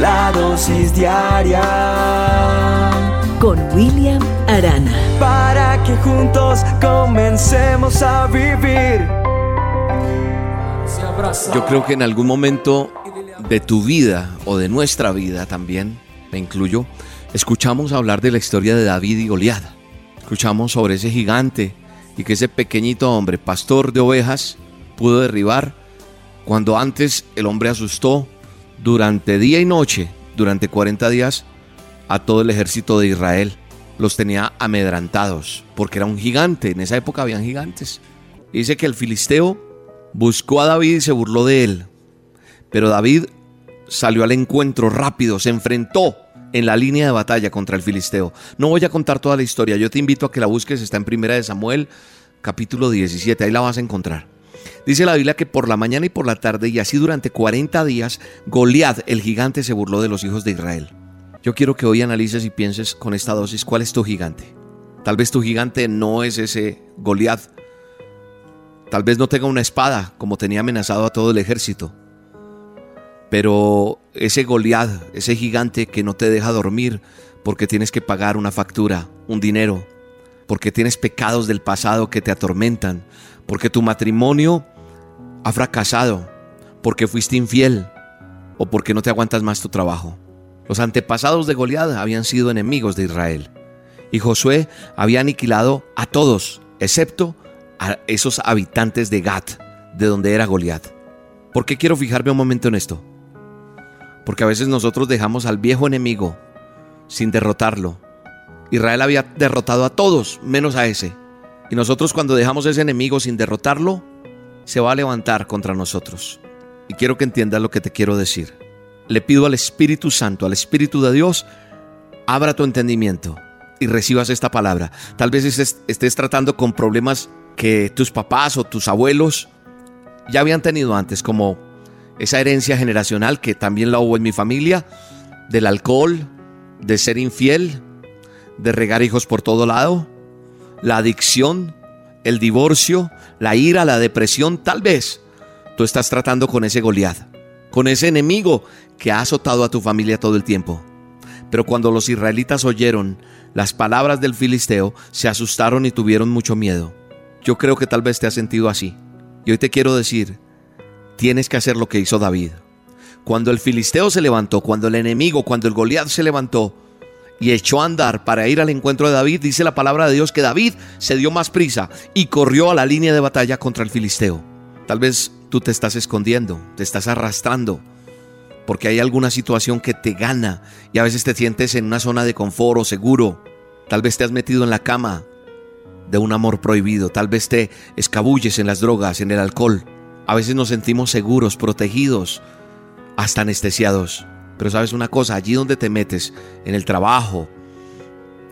la dosis diaria con William Arana. Para que juntos comencemos a vivir. Yo creo que en algún momento de tu vida o de nuestra vida también, me incluyo, escuchamos hablar de la historia de David y Goliat. Escuchamos sobre ese gigante y que ese pequeñito hombre, pastor de ovejas, pudo derribar cuando antes el hombre asustó durante día y noche, durante 40 días, a todo el ejército de Israel. Los tenía amedrantados, porque era un gigante. En esa época habían gigantes. Dice que el filisteo buscó a David y se burló de él. Pero David salió al encuentro rápido, se enfrentó en la línea de batalla contra el filisteo. No voy a contar toda la historia, yo te invito a que la busques, está en Primera de Samuel, capítulo 17, ahí la vas a encontrar. Dice la Biblia que por la mañana y por la tarde y así durante 40 días, Goliat, el gigante, se burló de los hijos de Israel. Yo quiero que hoy analices y pienses con esta dosis cuál es tu gigante. Tal vez tu gigante no es ese Goliat. Tal vez no tenga una espada como tenía amenazado a todo el ejército. Pero ese Goliat, ese gigante que no te deja dormir porque tienes que pagar una factura, un dinero, porque tienes pecados del pasado que te atormentan, porque tu matrimonio ha fracasado, porque fuiste infiel o porque no te aguantas más tu trabajo. Los antepasados de Goliat habían sido enemigos de Israel y Josué había aniquilado a todos, excepto a esos habitantes de Gat, de donde era Goliat. ¿Por qué quiero fijarme un momento en esto? Porque a veces nosotros dejamos al viejo enemigo sin derrotarlo. Israel había derrotado a todos, menos a ese. Y nosotros cuando dejamos ese enemigo sin derrotarlo, se va a levantar contra nosotros. Y quiero que entiendas lo que te quiero decir. Le pido al Espíritu Santo, al Espíritu de Dios, abra tu entendimiento y recibas esta palabra. Tal vez estés tratando con problemas que tus papás o tus abuelos ya habían tenido antes, como esa herencia generacional que también la hubo en mi familia, del alcohol, de ser infiel, de regar hijos por todo lado, la adicción, el divorcio, la ira, la depresión, tal vez tú estás tratando con ese Goliat, con ese enemigo que ha azotado a tu familia todo el tiempo. Pero cuando los israelitas oyeron las palabras del filisteo, se asustaron y tuvieron mucho miedo. Yo creo que tal vez te has sentido así. Y hoy te quiero decir tienes que hacer lo que hizo David. Cuando el filisteo se levantó, cuando el enemigo, cuando el Goliat se levantó y echó a andar para ir al encuentro de David, dice la palabra de Dios que David se dio más prisa y corrió a la línea de batalla contra el filisteo. Tal vez tú te estás escondiendo, te estás arrastrando, porque hay alguna situación que te gana y a veces te sientes en una zona de confort o seguro. Tal vez te has metido en la cama de un amor prohibido, tal vez te escabulles en las drogas, en el alcohol. A veces nos sentimos seguros, protegidos, hasta anestesiados. Pero sabes una cosa, allí donde te metes, en el trabajo,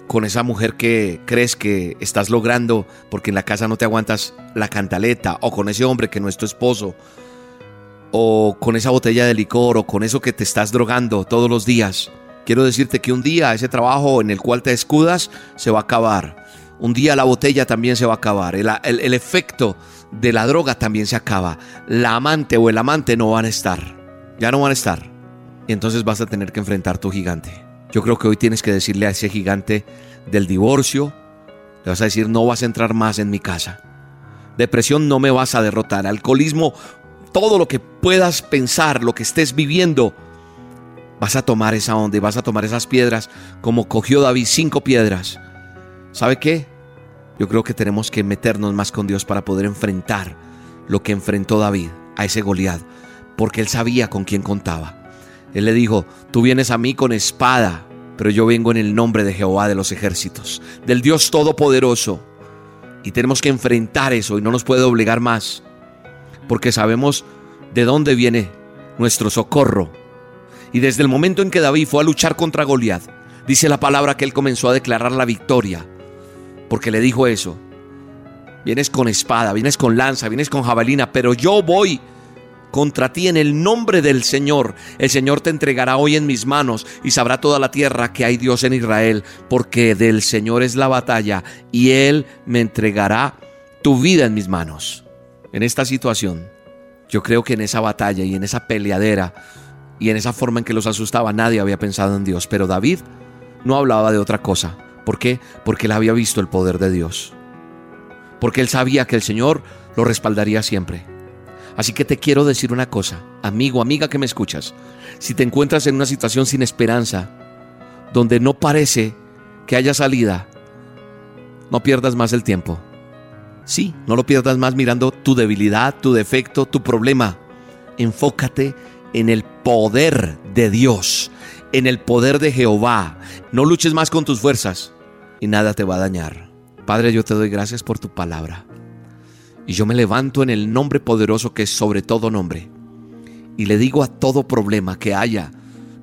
con esa mujer que crees que estás logrando porque en la casa no te aguantas la cantaleta, o con ese hombre que no es tu esposo, o con esa botella de licor, o con eso que te estás drogando todos los días. Quiero decirte que un día ese trabajo en el cual te escudas se va a acabar. Un día la botella también se va a acabar. El, el efecto de la droga también se acaba. La amante o el amante no van a estar. Ya no van a estar. Y entonces vas a tener que enfrentar tu gigante. Yo creo que hoy tienes que decirle a ese gigante del divorcio, le vas a decir, no vas a entrar más en mi casa. Depresión no me vas a derrotar. Alcoholismo, todo lo que puedas pensar, lo que estés viviendo, vas a tomar esa onda y vas a tomar esas piedras como cogió David cinco piedras. ¿Sabe qué? Yo creo que tenemos que meternos más con Dios para poder enfrentar lo que enfrentó David a ese Goliat, porque él sabía con quién contaba. Él le dijo, tú vienes a mí con espada, pero yo vengo en el nombre de Jehová de los ejércitos, del Dios Todopoderoso. Y tenemos que enfrentar eso y no nos puede obligar más, porque sabemos de dónde viene nuestro socorro. Y desde el momento en que David fue a luchar contra Goliat, dice la palabra que él comenzó a declarar la victoria porque le dijo eso. Vienes con espada, vienes con lanza, vienes con jabalina, pero yo voy contra ti en el nombre del Señor. El Señor te entregará hoy en mis manos y sabrá toda la tierra que hay Dios en Israel, porque del Señor es la batalla y Él me entregará tu vida en mis manos. En esta situación, yo creo que en esa batalla y en esa peleadera, y en esa forma en que los asustaba nadie había pensado en Dios. Pero David no hablaba de otra cosa. ¿Por qué? Porque él había visto el poder de Dios. Porque él sabía que el Señor lo respaldaría siempre. Así que te quiero decir una cosa, amigo, amiga que me escuchas. Si te encuentras en una situación sin esperanza, donde no parece que haya salida, no pierdas más el tiempo. Sí, no lo pierdas más mirando tu debilidad, tu defecto, tu problema. Enfócate en el poder de Dios, en el poder de Jehová. No luches más con tus fuerzas y nada te va a dañar. Padre, yo te doy gracias por tu palabra. Y yo me levanto en el nombre poderoso que es sobre todo nombre. Y le digo a todo problema que haya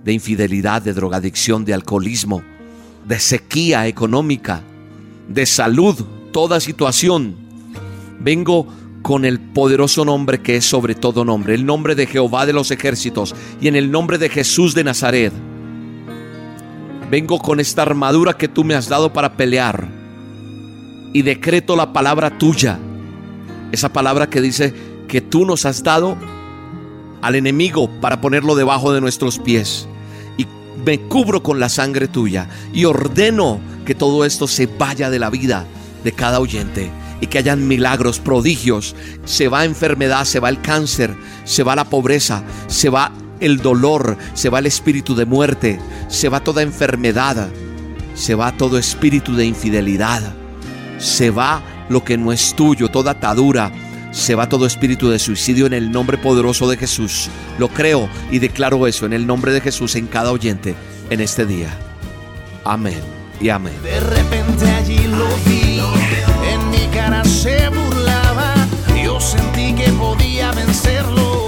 de infidelidad, de drogadicción, de alcoholismo, de sequía económica, de salud, toda situación. Vengo con el poderoso nombre que es sobre todo nombre, el nombre de Jehová de los ejércitos y en el nombre de Jesús de Nazaret. Vengo con esta armadura que tú me has dado para pelear y decreto la palabra tuya, esa palabra que dice que tú nos has dado al enemigo para ponerlo debajo de nuestros pies me cubro con la sangre tuya y ordeno que todo esto se vaya de la vida de cada oyente y que hayan milagros, prodigios. Se va enfermedad, se va el cáncer, se va la pobreza, se va el dolor, se va el espíritu de muerte, se va toda enfermedad, se va todo espíritu de infidelidad, se va lo que no es tuyo, toda atadura, se va todo espíritu de suicidio en el nombre poderoso de Jesús. Lo creo y declaro eso en el nombre de Jesús en cada oyente en este día. Amén y amén. De repente allí lo vi, en mi cara se burlaba, yo sentí que podía vencerlo,